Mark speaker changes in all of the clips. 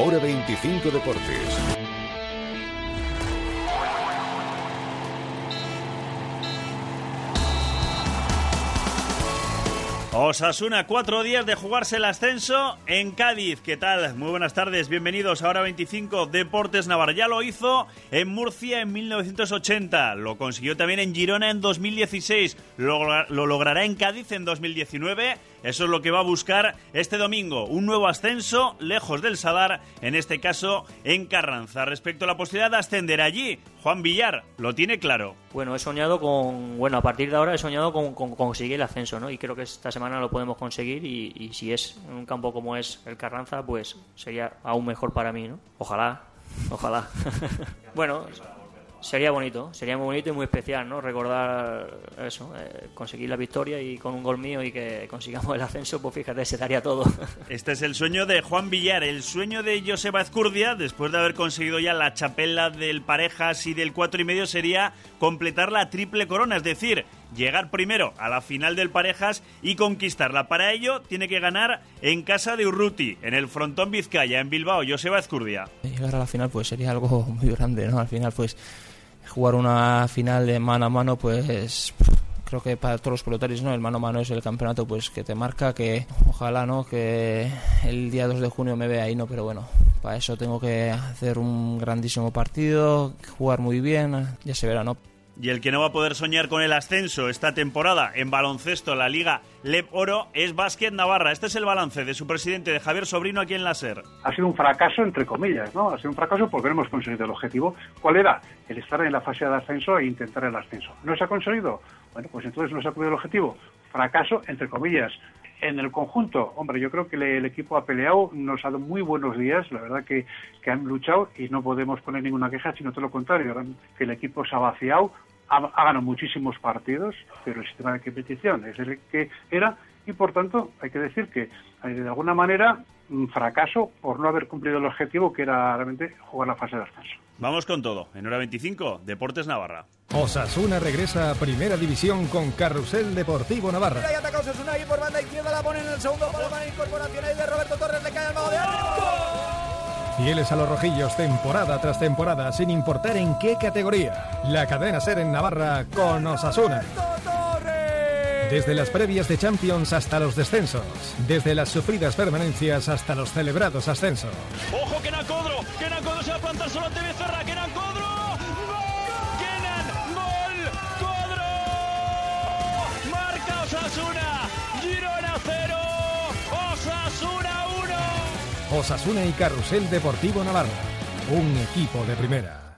Speaker 1: Hora 25 Deportes.
Speaker 2: Osasuna, cuatro días de jugarse el ascenso en Cádiz. ¿Qué tal? Muy buenas tardes, bienvenidos a Hora 25 Deportes Navarra. Ya lo hizo en Murcia en 1980, lo consiguió también en Girona en 2016, lo, lo logrará en Cádiz en 2019 eso es lo que va a buscar este domingo, un nuevo ascenso lejos del Sadar, en este caso en Carranza. Respecto a la posibilidad de ascender allí, Juan Villar lo tiene claro.
Speaker 3: Bueno, he soñado con, bueno, a partir de ahora he soñado con, conseguir el ascenso, ¿no? Y creo que esta semana lo podemos conseguir y, si es en un campo como es el Carranza, pues sería aún mejor para mí, ¿no? Ojalá, ojalá. bueno, Sería bonito, sería muy bonito y muy especial, ¿no? Recordar eso, eh, conseguir la victoria y con un gol mío y que consigamos el ascenso, pues fíjate, se daría todo.
Speaker 2: Este es el sueño de Juan Villar, el sueño de Joseba Ezcurdia, después de haber conseguido ya la chapela del parejas y del cuatro y medio, sería completar la triple corona, es decir, llegar primero a la final del parejas y conquistarla. Para ello, tiene que ganar en casa de Urruti, en el frontón Vizcaya, en Bilbao, Joseba Ezcurdia.
Speaker 4: Llegar a la final, pues sería algo muy grande, ¿no? Al final, pues jugar una final de mano a mano, pues creo que para todos los pelotarios, ¿no? El mano a mano es el campeonato pues que te marca, que ojalá, ¿no? Que el día 2 de junio me vea ahí, ¿no? Pero bueno, para eso tengo que hacer un grandísimo partido, jugar muy bien, ya se verá, ¿no?
Speaker 2: Y el que no va a poder soñar con el ascenso esta temporada en baloncesto la Liga LEP Oro es Básquet Navarra. Este es el balance de su presidente, de Javier Sobrino, aquí en la SER.
Speaker 5: Ha sido un fracaso, entre comillas, ¿no? Ha sido un fracaso porque no hemos conseguido el objetivo. ¿Cuál era? El estar en la fase de ascenso e intentar el ascenso. ¿No se ha conseguido? Bueno, pues entonces no se ha cumplido el objetivo. Fracaso, entre comillas. En el conjunto, hombre, yo creo que el equipo ha peleado, nos ha dado muy buenos días, la verdad que, que han luchado y no podemos poner ninguna queja, sino todo lo contrario, que el equipo se ha vaciado, ha, ganado muchísimos partidos, pero el sistema de competición es el que era y por tanto hay que decir que eh, de alguna manera un fracaso por no haber cumplido el objetivo que era realmente jugar la fase de ascenso.
Speaker 2: Vamos con todo. En hora 25, Deportes Navarra.
Speaker 6: Osasuna regresa a Primera División con Carrusel Deportivo Navarra.
Speaker 7: Y ataca Osasuna y por banda izquierda la pone en el segundo palo para incorporación ahí de Roberto Torres. Le cae al mago de
Speaker 6: Fieles a los rojillos temporada tras temporada, sin importar en qué categoría. La cadena ser en Navarra con Osasuna. Desde las previas de Champions hasta los descensos. Desde las sufridas permanencias hasta los celebrados ascensos.
Speaker 8: ¡Ojo, Kenan Codro! ¡Kenan Codro se va a plantar solo ante Becerra! ¡Kenan Osasuna
Speaker 6: y Carrusel Deportivo Navarra. Un equipo de primera.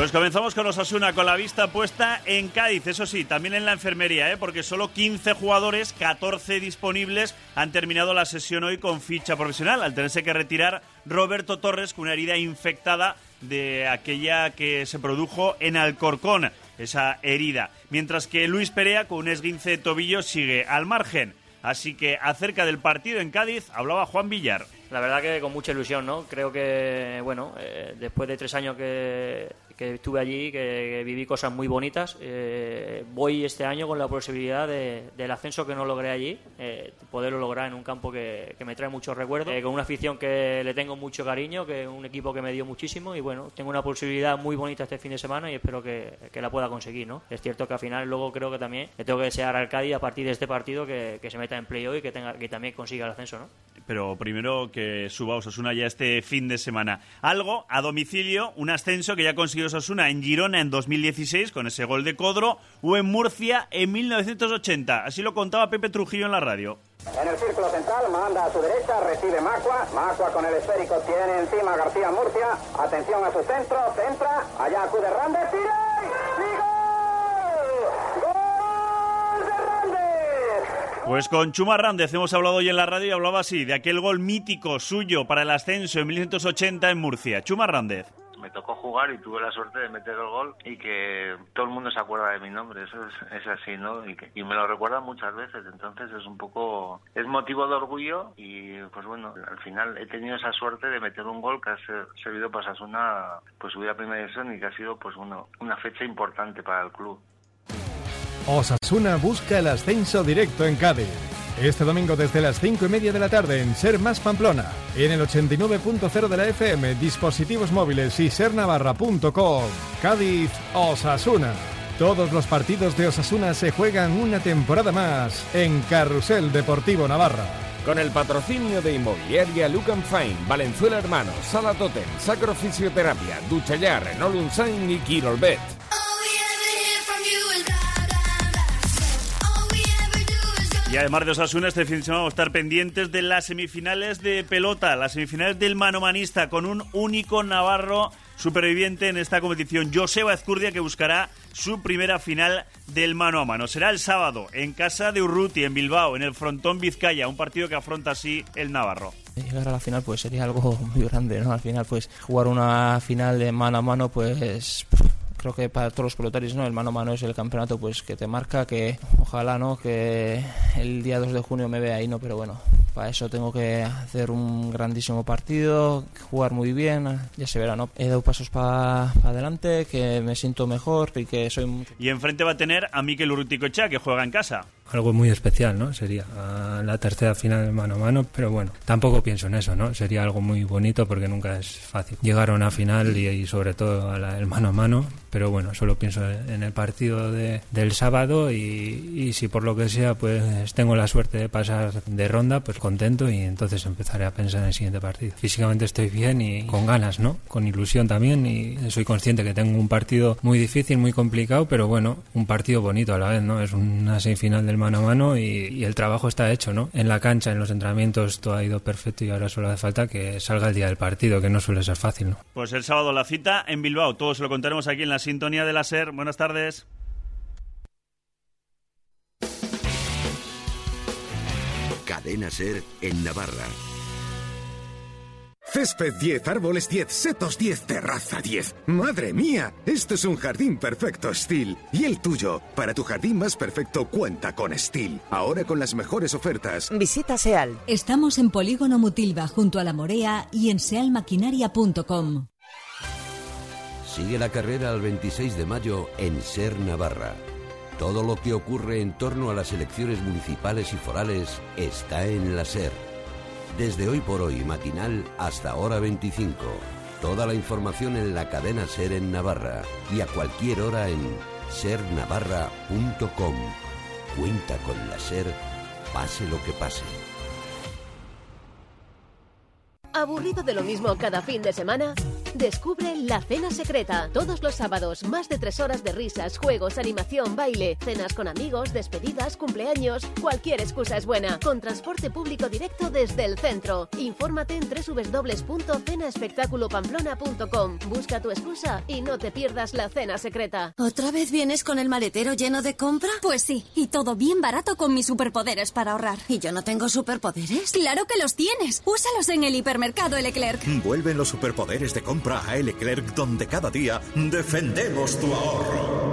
Speaker 2: Pues comenzamos con Osasuna, con la vista puesta en Cádiz, eso sí, también en la enfermería, ¿eh? porque solo 15 jugadores, 14 disponibles, han terminado la sesión hoy con ficha profesional, al tenerse que retirar Roberto Torres con una herida infectada de aquella que se produjo en Alcorcón, esa herida, mientras que Luis Perea con un esguince de tobillo sigue al margen. Así que acerca del partido en Cádiz hablaba Juan Villar.
Speaker 3: La verdad que con mucha ilusión, ¿no? Creo que, bueno, eh, después de tres años que, que estuve allí, que, viví cosas muy bonitas. Eh, voy este año con la posibilidad del ascenso que no logré allí, eh, poderlo lograr en un campo que, me trae muchos recuerdos, eh, con una afición que le tengo mucho cariño, que es un equipo que me dio muchísimo y bueno, tengo una posibilidad muy bonita este fin de semana y espero que, la pueda conseguir, ¿no? Es cierto que al final luego creo que también le tengo que desear al Cádiz a partir de este partido que, se meta en play y que, tenga, que también consiga el ascenso, ¿no?
Speaker 2: Pero primero que suba Osasuna ya este fin de semana. Algo a domicilio, un ascenso que ya consiguió Osasuna en Girona en 2016 con ese gol de Codro o en Murcia en 1980. Así lo contaba Pepe Trujillo en la radio.
Speaker 9: En el círculo central, manda a su derecha, recibe Macua. Macua con el esférico tiene encima García Murcia. Atención a su centro, centra. Allá acude Randes,
Speaker 2: Pues con Chuma Rández hemos hablado hoy en la radio y hablaba así de aquel gol mítico suyo para el ascenso en 1980 en Murcia. Chuma Rández
Speaker 10: me tocó jugar y tuve la suerte de meter el gol y que todo el mundo se acuerda de mi nombre, eso es, así, ¿no? Y, me lo recuerda muchas veces, entonces es un poco, es motivo de orgullo y pues bueno, al final he tenido esa suerte de meter un gol que ha servido para Sasuna pues subir a primera división y que ha sido pues una fecha importante para el club.
Speaker 6: Osasuna busca el ascenso directo en Cádiz. Este domingo desde las 5 y media de la tarde en Ser Más Pamplona, en el 89.0 de la FM, dispositivos móviles y sernavarra.com. Cádiz, Osasuna. Todos los partidos de Osasuna se juegan una temporada más en Carrusel Deportivo Navarra.
Speaker 1: Con el patrocinio de Inmobiliaria Lucan Fine, Valenzuela Hermanos, Sala Totem, Sacro Fisioterapia, Duchallar, Renault Unsain y Quirolbet.
Speaker 2: Y además de Osasuna, este fin de vamos a estar pendientes de las semifinales de pelota, las semifinales del manomanista, con un único navarro superviviente en esta competición, Joseba Ezcurdia, que buscará su primera final del mano a mano. Será el sábado en casa de Urruti, en Bilbao, en el frontón Vizcaya, un partido que afronta así el Navarro.
Speaker 4: Llegar a la final pues sería algo muy grande, ¿no? Al final pues jugar una final de mano a mano pues creo que para todos los pelotarios no el mano a mano es el campeonato pues que te marca que ojalá no que el día 2 de junio me vea ahí no pero bueno para eso tengo que hacer un grandísimo partido jugar muy bien ya se verá no he dado pasos para adelante que me siento mejor y que soy
Speaker 2: y enfrente va a tener a Mikel Urruticoechea que juega en casa
Speaker 11: algo muy especial, ¿no? Sería la tercera final mano a mano, pero bueno, tampoco pienso en eso, ¿no? Sería algo muy bonito porque nunca es fácil llegar a una final y, sobre todo al mano a mano, pero bueno, solo pienso en el partido de, del sábado y, si por lo que sea pues tengo la suerte de pasar de ronda, pues contento y entonces empezaré a pensar en el siguiente partido. Físicamente estoy bien y con ganas, ¿no? Con ilusión también y soy consciente que tengo un partido muy difícil, muy complicado, pero bueno, un partido bonito a la vez, ¿no? Es una semifinal del mano a mano y, el trabajo está hecho, ¿no? En la cancha, en los entrenamientos, todo ha ido perfecto y ahora solo hace falta que salga el día del partido, que no suele ser fácil, ¿no?
Speaker 2: Pues el sábado la cita en Bilbao, todos lo contaremos aquí en la sintonía de la SER. Buenas tardes.
Speaker 12: Cadena SER en Navarra.
Speaker 13: Césped 10, árboles 10, setos 10, terraza 10. ¡Madre mía! Esto es un jardín perfecto Steel. Y el tuyo, para tu jardín más perfecto, cuenta con Steel. Ahora con las mejores ofertas.
Speaker 14: Visita SEAL.
Speaker 15: Estamos en Polígono Mutilva, junto a la Morea y en sealmaquinaria.com.
Speaker 12: Sigue la carrera al 26 de mayo en Ser Navarra. Todo lo que ocurre en torno a las elecciones municipales y forales está en la SER. Desde hoy por hoy matinal hasta hora 25. Toda la información en la cadena Ser en Navarra y a cualquier hora en sernavarra.com. Cuenta con la Ser, pase lo que pase.
Speaker 16: ¿Aburrido de lo mismo cada fin de semana? Descubre La Cena Secreta. Todos los sábados, más de tres horas de risas, juegos, animación, baile, cenas con amigos, despedidas, cumpleaños. Cualquier excusa es buena. Con transporte público directo desde el centro. Infórmate en www.cenaespectaculopamplona.com. Busca tu excusa y no te pierdas La Cena Secreta.
Speaker 17: ¿Otra vez vienes con el maletero lleno de compra?
Speaker 18: Pues sí, y todo bien barato con mis superpoderes para ahorrar.
Speaker 17: ¿Y yo no tengo superpoderes?
Speaker 18: Claro que los tienes. Úsalos en el hipermercado Leclerc.
Speaker 19: Vuelven los superpoderes de compra a Leclerc, donde cada día defendemos tu ahorro.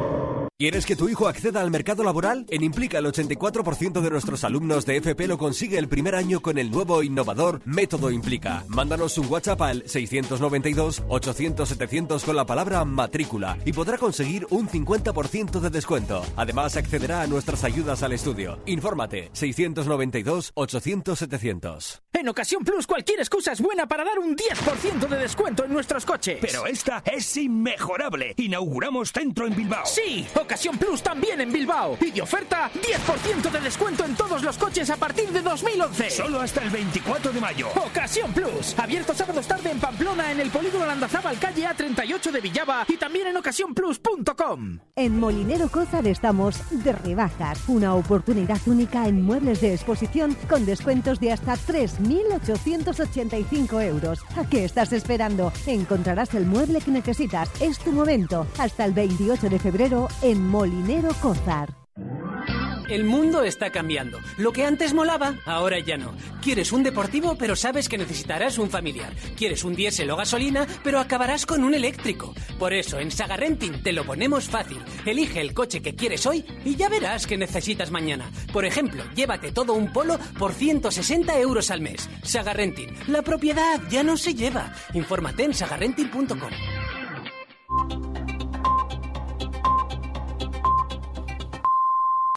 Speaker 20: ¿Quieres que tu hijo acceda al mercado laboral? En Implica el 84% de nuestros alumnos de FP lo consigue el primer año con el nuevo innovador Método Implica. Mándanos un WhatsApp al 692-800-700 con la palabra matrícula y podrá conseguir un 50% de descuento. Además accederá a nuestras ayudas al estudio. Infórmate 692-800-700.
Speaker 21: En Ocasión Plus cualquier excusa es buena para dar un 10% de descuento en nuestros coches.
Speaker 22: Pero esta es inmejorable. Inauguramos centro en Bilbao.
Speaker 21: Sí, Ocasión Plus también en Bilbao. Y de oferta, 10% de descuento en todos los coches a partir de 2011.
Speaker 22: Solo hasta el 24 de mayo.
Speaker 21: Ocasión Plus. Abierto sábados tarde en Pamplona, en el polígono Landazábal, calle A38 de Villaba y también en ocasiónplus.com.
Speaker 23: En Molinero Cózar estamos de rebajas. Una oportunidad única en muebles de exposición con descuentos de hasta 3.885 euros. ¿A qué estás esperando? Encontrarás el mueble que necesitas. Es tu momento. Hasta el 28 de febrero en Molinero Cozar.
Speaker 24: El mundo está cambiando. Lo que antes molaba, ahora ya no. Quieres un deportivo, pero sabes que necesitarás un familiar. Quieres un diésel o gasolina, pero acabarás con un eléctrico. Por eso, en Sagarrenting te lo ponemos fácil. Elige el coche que quieres hoy y ya verás que necesitas mañana. Por ejemplo, llévate todo un polo por 160 euros al mes. Sagarrenting. La propiedad ya no se lleva. Infórmate en sagarrenting.com.